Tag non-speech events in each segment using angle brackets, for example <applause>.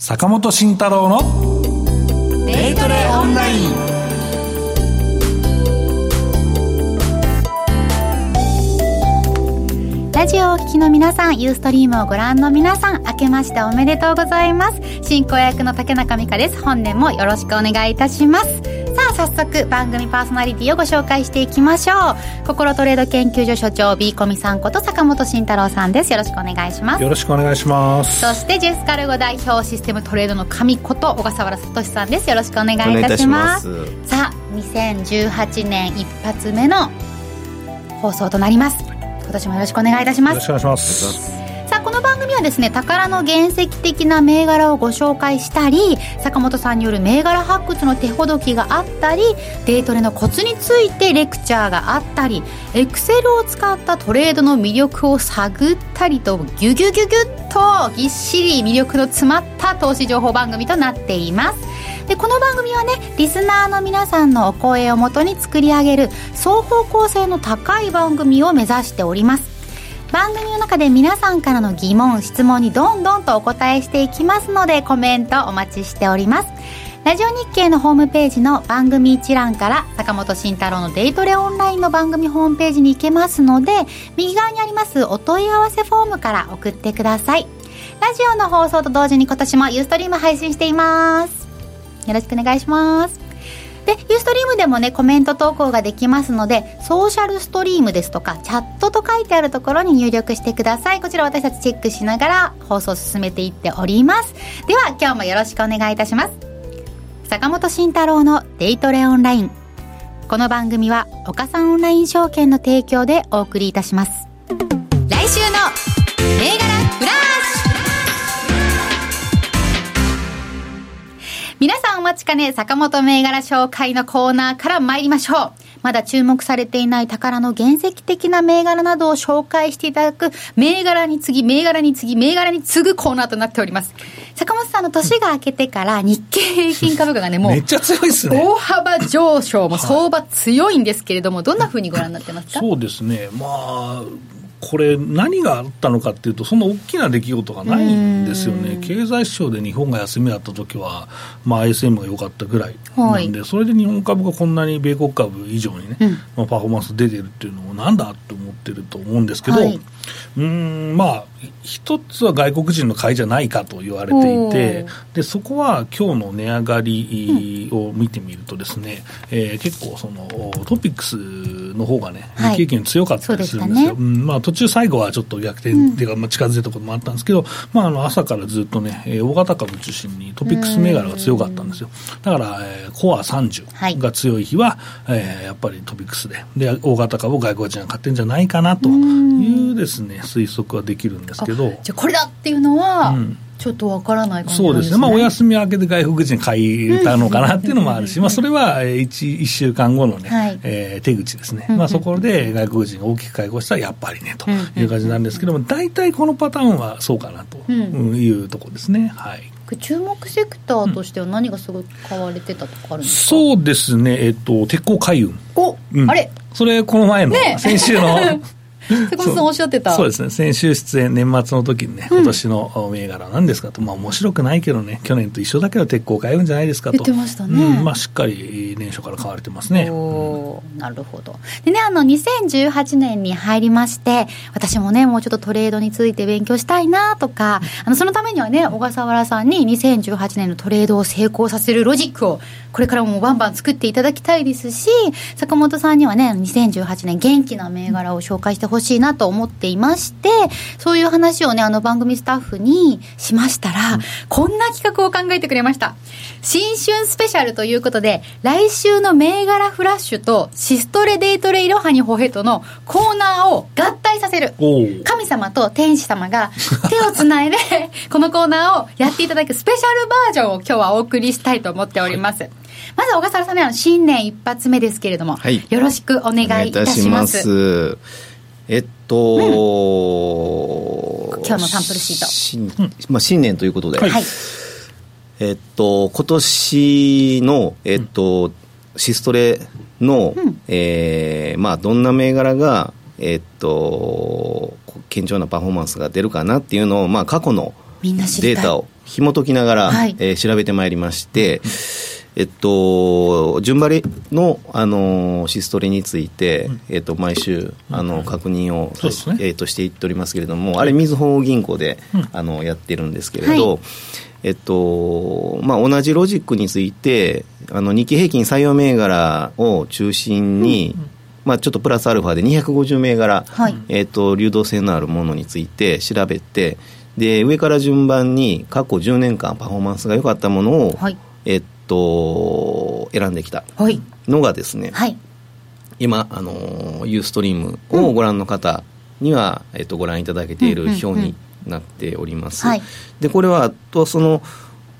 坂本慎太郎のデイトレオンラインラジオをお聞きの皆さん、ユーストリームをご覧の皆さん、明けましておめでとうございます。進行役の竹中美香です。本年もよろしくお願いいたします。早速番組パーソナリティをご紹介していきましょう。心トレード研究所所長、ビーコミさんこと坂本慎太郎さんです。よろしくお願いします。よろしくお願いしますそして、ジェスカルゴ代表システムトレードの神こと小笠原聡さんです。よろしくお願いいたします。さあ、2018年一発目の放送となります。今年もよろしくお願いいたしますよろしくお願いしますこの番組はですね宝の原石的な銘柄をご紹介したり坂本さんによる銘柄発掘の手ほどきがあったりデイトレのコツについてレクチャーがあったりエクセルを使ったトレードの魅力を探ったりとギュギュギュギュッとぎっしり魅力の詰まった投資情報番組となっています。でこの番組はねリスナーの皆さんのお声をもとに作り上げる双方向性の高い番組を目指しております。番組中で皆さんからの疑問質問にどんどんとお答えしていきますのでコメントお待ちしております。ラジオ日経のホームページの番組一覧から坂本慎太郎のデイトレオンラインの番組ホームページに行けますので右側にありますお問い合わせフォームから送ってください。ラジオの放送と同時に今年もユーストリーム配信しています。よろしくお願いします。で、ユーストリームでもね、コメント投稿ができますので、ソーシャルストリームですとか、チャットと書いてあるところに入力してください。こちら私たちチェックしながら放送を進めていっております。では、今日もよろしくお願いいたします。坂本慎太郎のデイトレオンライン。この番組は、岡三オンライン証券の提供でお送りいたします。待ちかね、坂本銘柄紹介のコーナーから参りましょう。まだ注目されていない宝の原石的な銘柄などを紹介していただく、銘柄に次ぎ、銘柄に次ぎ、銘柄に次ぐコーナーとなっております。坂本さんの年が明けてから日経平均株価がね、もう、めっちゃ強いですね大幅上昇、もう相場強いんですけれども、どんなふうにご覧になってますか？そうですねまあこれ何があったのかっていうとそんな大きな出来事がないんですよね。経済指標で日本が休みだった時はまあ ISM が良かったぐらい。なんで、はそれで日本株がこんなに米国株以上にね、うん。まあ、パフォーマンス出てるっていうのもなんだって思ってると思うんですけど、はいうーんまあ一つは外国人の買いじゃないかと言われていてでそこは今日の値上がりを見てみるとですね、えー結構そのトピックスの方がね経平均強かったりするんですよ、そうでしたね。うんまあ、途中最後はちょっと逆転っていうか、まあ、近づいたところもあったんですけど、まあ、あの朝からずっとね、えー大型株中心にトピックス銘柄が強かったんですよ。だから、えーコアはい。30が強い日は、えーやっぱりトピックスで。で大型株を外国人が買ってるんじゃないかなというですね推測はできるんですけど。じゃあこれだっていうのは、うん。ちょっとわからない感じそなですね。うんですね、まあ、お休み明けで外国人買いたのかなっていうのもあるし、まあ、それは 1, 一週間後のね、はい。えー手口ですね、まあ、そこで外国人が大きく買い越したらやっぱりねとうんいう感じなんですけども、大体このパターンはそうかなとうん。いうところですね。はい。注目セクターとしては何がすごい買われてたとかあるんですか、そうですね、えっと、鉄鋼海運、お、うん。あれ？それ、この前のね先週の <laughs> 坂本さんおっしゃってた。そうですね、先週出演、年末の時にね、今年の銘柄なんですかと、まあ面白くないけどね、去年と一緒だけど、鉄鋼買うんじゃないですかと、言ってましたね。うんまあ、しっかり年初から買われてますね。おーなるほど。でね、あの、2018年に入りまして、私もね、もうちょっとトレードについて勉強したいなとか、あの、そのためにはね、小笠原さんに2018年のトレードを成功させるロジックを、これからもバンバン作っていただきたいですし、坂本さんにはね、2018年元気な銘柄を紹介してほしいなと思っていまして、そういう話をね、あの番組スタッフにしましたら、こんな企画を考えてくれました。新春スペシャルということで、来週の銘柄フラッシュとシストレデイトレイロハニホヘトのコーナーを合体させる。神様と天使様が <laughs> 手をつないで、このコーナーをやっていただくスペシャルバージョンを今日はお送りしたいと思っております。まず小笠原さんの新年一発目ですけれども、はいよろしくお願いいたします。すえっと、今日のサンプルシート。新まあ、新年ということで、はい。はい。えっと、今年の、えっと、シストレの、うん。えーまあ、どんな銘柄が、えっと、堅調なパフォーマンスが出るかなっていうのを、まあ、過去の、データを紐解きながら、はい。えー調べてまいりまして、えっと、順張りの、あのシストレについて、えっと、毎週あの確認を、そうですね。えっと、していっておりますけれども、あれ、みずほ銀行で、あのやってるんですけれど、はい。えっとまあ、同じロジックについてあの日経平均採用銘柄を中心に、まあ、ちょっとプラスアルファで250銘柄、はい。えっと流動性のあるものについて調べてで上から順番に過去10年間パフォーマンスが良かったものを、はい。えっと選んできたはい。のがですね、はい。今、あのユーストリームをご覧の方には、えっと、ご覧いただけているうんうんうん。表になっております。はい。でこれはあとその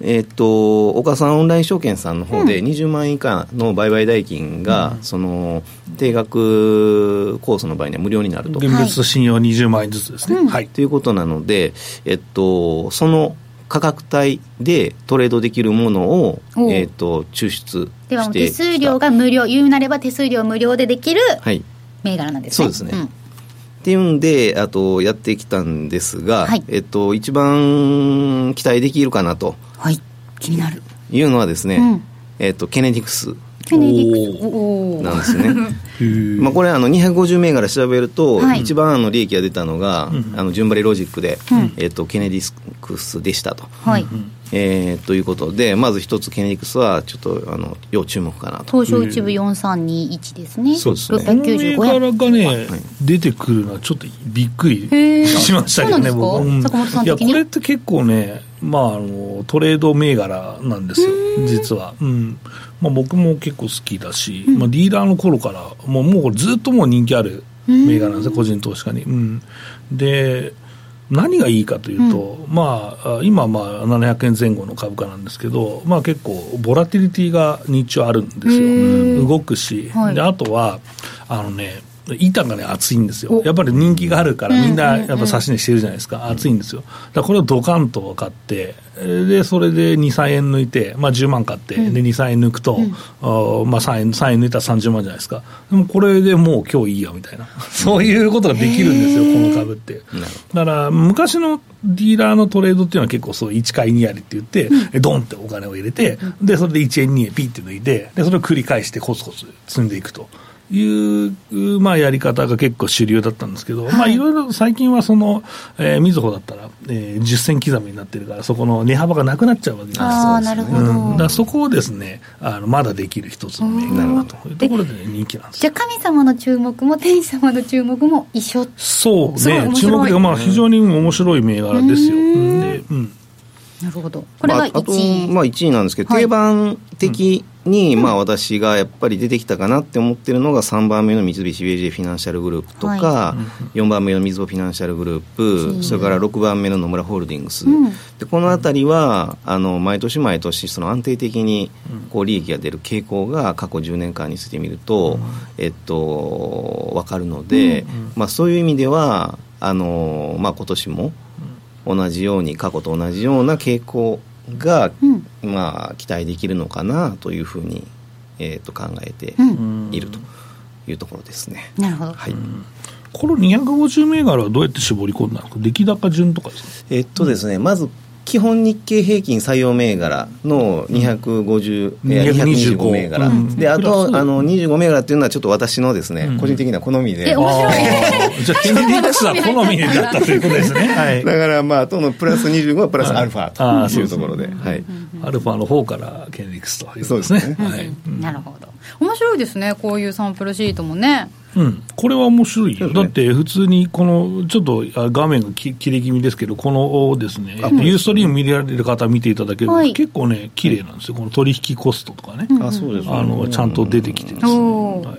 えっと岡さんオンライン証券さんの方で20万円以下の売買代金が、その定額コースの場合には無料になると。現物と信用20万円ずつですね、うん。はい。ということなので、えっと、その価格帯でトレードできるものをえっと、抽出では手数料が無料言うなれば手数料無料でできるはい。銘柄なんですね。そうですね。ん。っていうんであとやってきたんですが、はい。えっと、一番期待できるかなとはい。気になる。いうのはですね、うん。えっと、ケネディクスケネディクスおおなんですね。<laughs> まあ、これあの250銘柄調べると、はい。一番あの利益が出たのが、あの順張りロジックで、うん。えっとケネディクスでしたと、はい。えーということでまず一つケネディクスはちょっとあの要注目かなと。東証一部4321ですね。そうですね。この銘695柄円がね、出てくるのはちょっとびっくりしましたけどね、そうなんですか？坂本さんいや、的にこれって結構ね、まあ、あのトレード銘柄なんですよ、実は。うんまあ、僕も結構好きだし、まあ、ディーラーの頃から、もうもうこれずっともう人気ある銘柄なんですよ、個人投資家に。うん、で何がいいかというと、まあ、あ今、まあ、700円前後の株価なんですけど、まあ、結構、ボラティリティが日中あるんですよ、動くし、はい。であとは、あのね、板がね、厚いんですよお。やっぱり人気があるから、みんなやっぱ指し値してるじゃないですか、厚いんですよ。だからこれをドカンと買って、えーで、それで2、3円抜いて、まあ10万買って、で、2、3円抜くと、まあ3円、3円抜いたら30万じゃないですか。でもこれでもう今日いいや、みたいな。そういうことができるんですよ、この株って。だから、昔のディーラーのトレードっていうのは結構そう1回2やりって言って、えドンってお金を入れて、で、それで1円2円ピッて抜いて、で、それを繰り返してコツコツ積んでいくと。いう、まあ、やり方が結構主流だったんですけど、まあ、いろいろ最近はその、えー、みずほだったら、えー、10銭刻みになってるから、そこの値幅がなくなっちゃうわけですああなるほど、うん、だからそこをですね、あのまだできる一つの銘柄だと。いうところで、ね、人気なんですじゃあ神様の注目も天使様の注目も一緒。そうね、注目で、まあ、非常に面白い銘柄ですよ。うん。でうん。なるほど。これがまあ、あと、1位、まあ、1位なんですけど、はい。定番的に、まあ、私がやっぱり出てきたかなって思ってるのが3番目の三菱 UFJ フィナンシャルグループとか、は4番目のみずほフィナンシャルグループ、それから6番目の野村ホールディングス、うん。でこのあたりはあの毎年毎年その安定的にこう利益が出る傾向が過去10年間についてみると、えっと、分かるので、まあ、そういう意味ではあの、まあ、今年も同じように過去と同じような傾向が、うんまあ、期待できるのかなというふうに、えっと考えてうん。いるというところですね。なるほど、はい。この250銘柄はどうやって絞り込んだのか、出来高順とかですか？えっとですね、まず基本日経平均採用銘柄の250、うんえー225 225銘柄、うん。であとあの25銘柄っていうのはちょっと私のですね、うん。個人的な好みで。え面白い。じゃあ、ケネディックスは好みだったということですね。<laughs> はい。だからまああとのプラス25はプラスアルファというところで、はい、アルファの方からケネディックスということですね。そうですはい。なるほど。面白いですね。こういうサンプルシートもね。うん、これは面白いね。だって普通にこのちょっとあ画面がき切れ気味ですけど、このですね、ユーストリーム見られる方、見ていただけると、はい。結構ね、綺麗なんですよ、この取引コストとかね、あそうですね。あのちゃんと出てきてですね、は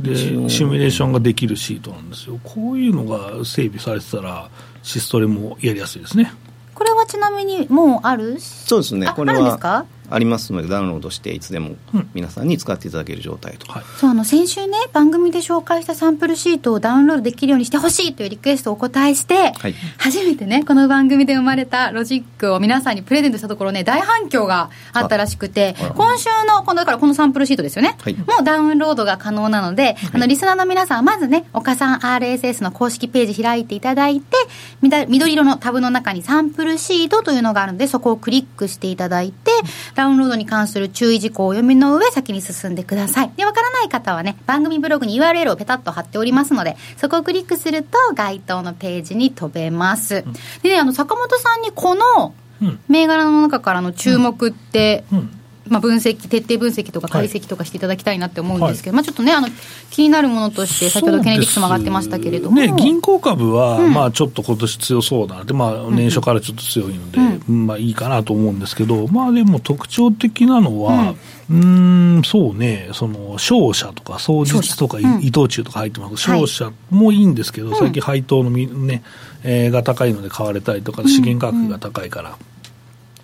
い、でシミュレーションができるシートなんですよ、こういうのが整備されてたら、シストレもやりやすいですね。これはちなみにもうある？そうですね。あこれはありますのでダウンロードしていつでも皆さんに使っていただける状態と、はい。そうあの先週ね番組で紹介したサンプルシートをダウンロードできるようにしてほしいというリクエストをお答えして、はい。初めてねこの番組で生まれたロジックを皆さんにプレゼントしたところね大反響があったらしくて今週のこのだからこのサンプルシートですよね、はい。もうダウンロードが可能なので、あのリスナーの皆さんはまずね岡さん RSS の公式ページ開いていただいてみだ緑色のタブの中にサンプルシートというのがあるのでそこをクリックしていただいてダウンロードに関する注意事項をお読みの上先に進んでください。でわからない方はね番組ブログに URL をペタッと貼っておりますのでそこをクリックすると該当のページに飛べます、でねあの坂本さんにこのうん。銘柄の中からの注目って、うんまあ、分析徹底分析とか解析とかしていただきたいなって思うんですけど、まあ、ちょっとねあの気になるものとして先ほどケネディクスも上がってましたけれども、ね、銀行株は、うん。まあちょっと今年強そうだなで、まあ年初からちょっと強いので、まあいいかなと思うんですけど、まあでも特徴的なのは、うーん、そうね、その商社とか双日とか、うん。伊藤忠とか入ってます。はい。商社もいいんですけど、最近配当のみ、ねえーが高いので買われたりとか、資源価格が高いから。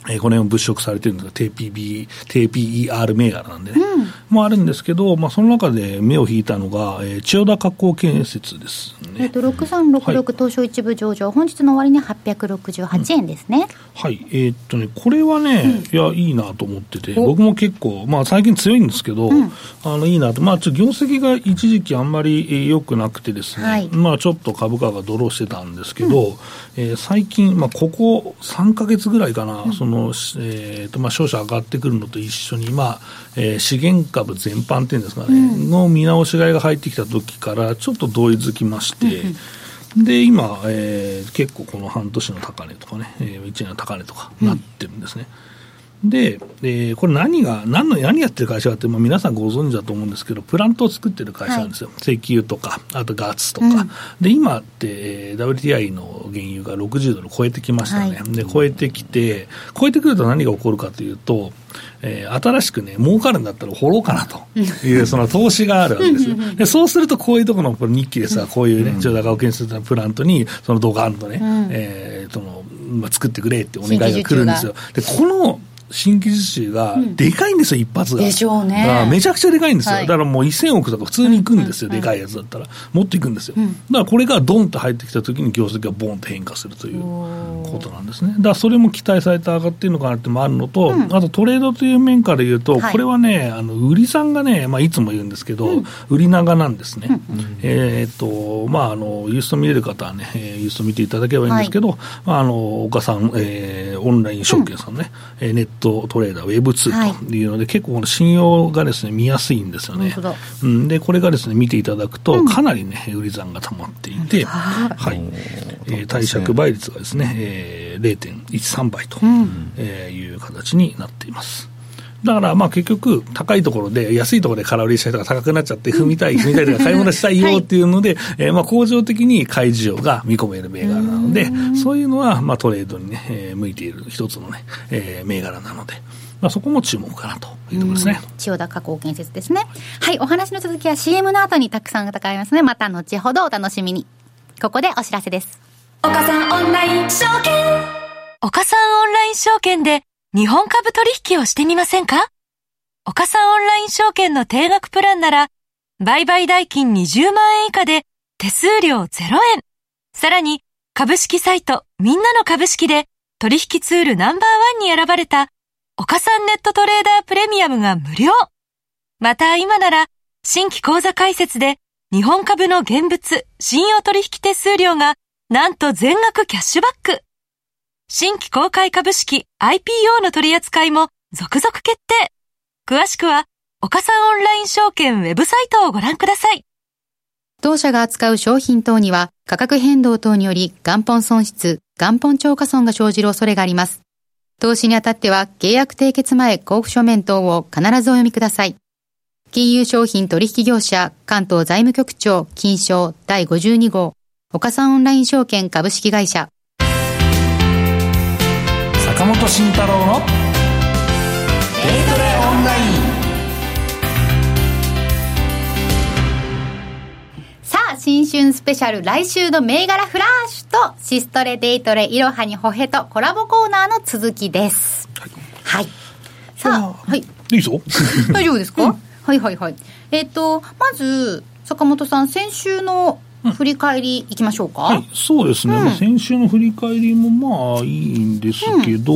えーこの辺を物色されてるんですが、低 PB、低 PER 銘柄なんでね、もあるんですけど、まあ、その中で目を引いたのが、えー千代田加工建設ですね。えっと、6366東証一部上場、本日の終値868円ですね、はい、えーっとね、これはね、いや、いいなと思ってて、お。僕も結構、まあ、最近強いんですけど、ん。あのいいなと、まあ、ちょっと業績が一時期あんまりえー良くなくてですね、はい。まあ、ちょっと株価がドローしてたんですけど、えー最近、まあ、ここ3か月ぐらいかな、その、えーっと、まあ、商社上がってくるのと一緒に、まあ、えー資源株全般っていうんですかね、の見直し買いが入ってきた時から、ちょっと同意づきまして、で、今、えー結構この半年の高値とかね、えー、1年の高値とかなってるんですね。で、えーこれ何が、何の、何やってる会社かって、まあ、皆さんご存知だと思うんですけど、プラントを作ってる会社なんですよ。石油とか、あとガッツとか。うん。で、今って、えー WTI の原油が60ドル超えてきましたね。はで、超えてきて、超えてくると何が起こるかというと、えー新しくね、儲かるんだったら掘ろうかなと。いう、その投資があるわけですよ。で、そうすると、こういうところのこの日記でさ、こういうね、千代田川建設のプラントに、そのドカンとね、ん。えーその、まあ、作ってくれってお願いが来るんですよ。で、この、新規受注がでかいんですよ、一発が。でしょうね。めちゃくちゃでかいんですよ。はい。だからもう1000億とか普通に行くんですよ、うんうんでかいやつだったら。もっと行くんですよ。だからこれがドンと入ってきた時に業績がボンと変化するということなんですね。だからそれも期待されて上がっているのかなってのもあるのと、あとトレードという面から言うと、はい。これはね、あの、売りさんがね、まあいつも言うんですけど、売り長なんですね。えーっと、まああの、ユースト見れる方はね、えーユースト見ていただければいいんですけど、まああの、岡さん、えーオンライン証券さんね、えーネットトレーダー Web2 とい。うので、結構この信用がですね、見やすいんですよね。うん、で、これがですね、見ていただくと、かなりね、売り算が溜まっていて、はい。えー貸借倍率がですね、えー、0.13倍と、えーいう形になっています。だからまあ結局、高いところで、安いところで空売りした人が高くなっちゃって、踏みたい、踏みたいとか買い物したいよっていうので、えーまあ恒常的に買い需要が見込める銘柄なので、そういうのはまあトレードにね、えー向いている一つのね、えー銘柄なので、まあそこも注目かなというところですね。千代田加工建設ですね。はいお話の続きは CM の後にたくさん伺いますのでまた後ほどお楽しみに。ここでお知らせです。岡さんオンライン証券。岡さんオンライン証券で日本株取引をしてみませんか？岡さんオンライン証券の定額プランなら、売買代金20万円以下で手数料0円。さらに、株式サイトみんなの株式で取引ツールナンバーワンに選ばれた岡さんネットトレーダープレミアムが無料。また今なら、新規口座開設で日本株の現物、信用取引手数料がなんと全額キャッシュバック。新規公開株式 IPO の取り扱いも続々決定。詳しくは、岡さんオンライン証券ウェブサイトをご覧ください。当社が扱う商品等には価格変動等により元本損失、元本超過損が生じる恐れがあります。投資にあたっては契約締結前交付書面等を必ずお読みください。金融商品取引業者関東財務局長金賞第52号岡さんオンライン証券株式会社坂本慎太郎のデイトレオンライン。さあ、新春スペシャル来週の銘柄フラッシュとシストレデイトレいろはにほへとコラボコーナーの続きです。はい。さあはい。いいぞ。大丈夫ですか、はいはいはい。えっ、とまず坂本さん先週の振り返りいきましょうか、はい、そうですね、うん。まあ、先週の振り返りもまあいいんですけど、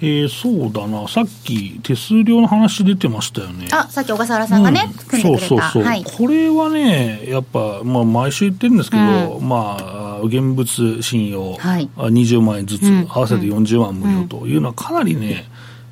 えーそうだな、さっき手数料の話出てましたよね。あさっき小笠原さんがね、うん。組んでくれた。そうそうそう、はい。これはね、やっぱ、まあ、毎週言ってるんですけど、まあ、現物信用、はい。あ20万円ずつ、うん。合わせて40万無料というのは、かなりね、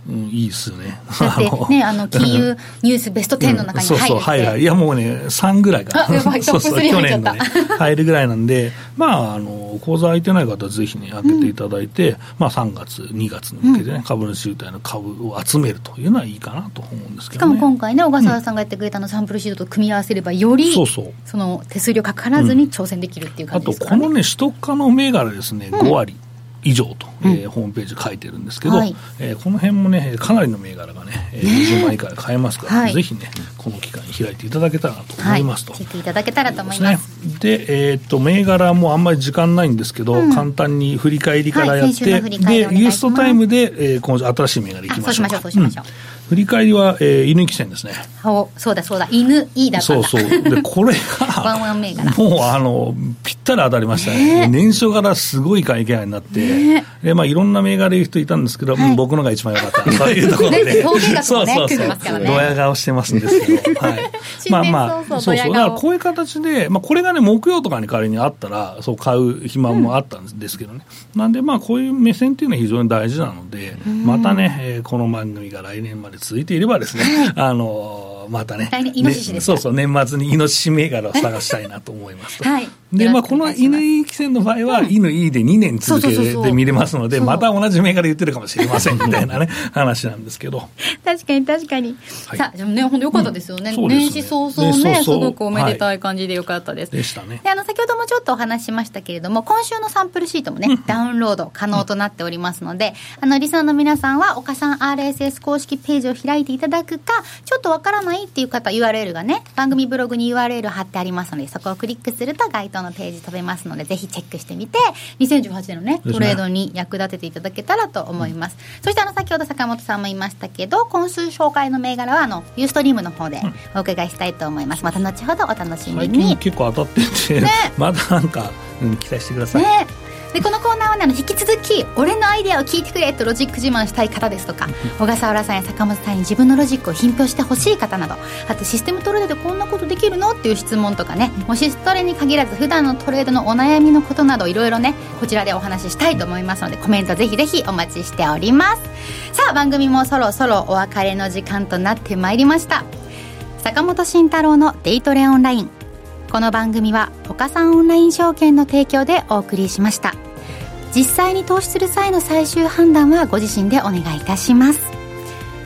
うん、いいですよね。だってね <laughs> あの金融 <laughs> ニュースベスト10の中に入るって、そうそう、はいはい。いや、もうね、3ぐらいかな。<laughs> そうそう、トップ3去年のね、入るぐらいなんで、まあ、あの、口座空いてない方はぜひね、開けていただいて、まあ、3月、2月に向けてね、株主優待の株を集めるというのはいいかなと思うんですけしかもどね。今回ね小笠原さんがやってくれたあのサンプルシートと組み合わせればよりそうそう。その手数料かからずに挑戦できるっていう感あと、じですからね、このね、取得可能銘柄ですね、5割。以上と、えーホームページ書いてるんですけど、はい。えーこの辺もね、かなりの銘柄がね、えー20万以下で買えますから、はい。ぜひね、この機会に開いていただけたらなと思いますと。チェックいただけたらと思います。で、えーっと、銘柄もあんまり時間ないんですけど、簡単に振り返りからやって、はい。で、ユーストタイムで、えー、今週新しい銘柄いきましょうか。あそうしましょうそうしましょう振り返りは、えー、犬木線ですね。おそうだそうだ犬いいだそうそう。で、これ <laughs> ワンワン銘柄が、もうあの、ぴったり当たりましたね。年初からすごい会計になって、ねで、まあいろんな銘柄言う人いたんですけど、はいうん僕のが一番良かった <laughs> というところで。ね統計学もねそうそうそう。ドヤ顔してますんですけど、はい。<laughs> 新年早々そうそう。だからこういう形で、まあこれがね、木曜とかに仮にあったら、そう買う暇もあったんですけどね。なんでまあこういう目線っていうのは非常に大事なので、またね、えーこの番組が来年まで続いていればですね、あのーまたね。ねそうそう、年末にイノシシ銘柄を探したいなと思いますと。はいで、まあ、この犬いき線の場合は、犬いいで2年続けて見れますので、また同じ銘柄言ってるかもしれませんみたいなね、<laughs> 話なんですけど。確かに確かに、はい。さあでもね本当良かったですよね,、年始早々ねすごくおめでたい感じで良かったです、でしたね。であの先ほどもちょっとお話ししましたけれども今週のサンプルシートもね、ダウンロード可能となっておりますので、あのリスナーの皆さんは岡さん RSS 公式ページを開いていただくかちょっとわからないっていう方 URL がね番組ブログに URL 貼ってありますのでそこをクリックすると該当のページ飛べますのでぜひチェックしてみて2018年のね。トレードに役立てていただけたらと思います、そしてあの先ほど坂本さんも言いましたけど今週紹介の銘柄はあのユーストリームの方でお伺いしたいと思います。また後ほどお楽しみ最に近結構当たってて、ね。<laughs> まだなんか、うん、期待してください。ね。でこのコーナーはねあの引き続き「俺のデアを聞いてくれ」とロジック自慢したい方ですとか小笠原さんや坂本さんに自分のロジックを品評してほしい方などあとシステムトレードでこんなことできるのっていう質問とかねもしそれに限らず普段のトレードのお悩みのことなどいろいろねこちらでお話ししたいと思いますのでコメントぜひぜひお待ちしております。さあ番組もそろそろお別れの時間となってまいりました。坂本慎太郎のデイトレオンライン。この番組は岡三オンライン証券の提供でお送りしました実際に投資する際の最終判断はご自身でお願いいたします。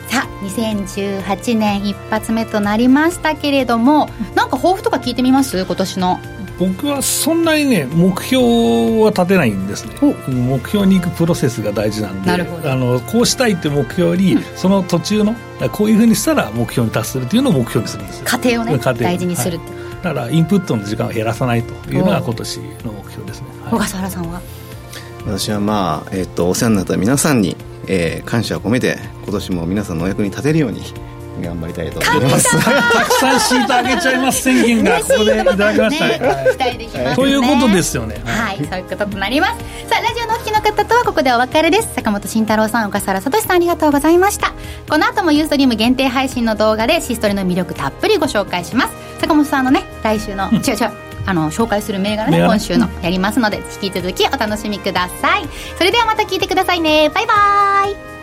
さあ2018年一発目となりましたけれどもなんか抱負とか聞いてみます？今年の。僕はそんなにね、目標は立てないんですね。目標に行くプロセスが大事なんで、なあのこうしたいって目標より、その途中の、こういうふうにしたら目標に達するっていうのを目標にするんですよ。過程をね大事にするはい。だからインプットの時間を減らさないというのが今年の目標ですね、小はい。笠原さんは？私はまあ、えっとお世話になった皆さんに、えー感謝を込めて今年も皆さんのお役に立てるように頑張りたいと思います。たくさんシートあげちゃいます宣言がここでいただきました。ね期待できますねということですよね。はい、そういうこととなります。さあラジオのお聞きの方とはここでお別れです。坂本慎太郎さん小笠原聡さんありがとうございました。この後もユーストリーム限定配信の動画でシストリの魅力たっぷりご紹介します。坂本さんのね来週の、違う違うあの紹介する銘柄ね今週のやりますので引き続きお楽しみください。それではまた聞いてくださいね。バイバイ